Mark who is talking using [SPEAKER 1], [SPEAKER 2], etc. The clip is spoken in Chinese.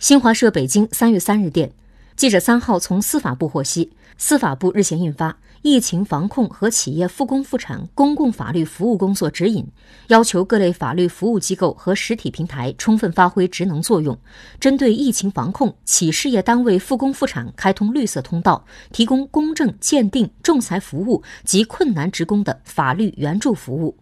[SPEAKER 1] 新华社北京三月三日电记者三号从司法部获悉司法部日前印发疫情防控和企业复工复产公共法律服务工作指引要求各类法律服务机构和实体平台充分发挥职能作用针对疫情防控企事业单位复工复产开通绿色通道提供公证鉴定仲裁服务及困难职工的法律援助服务。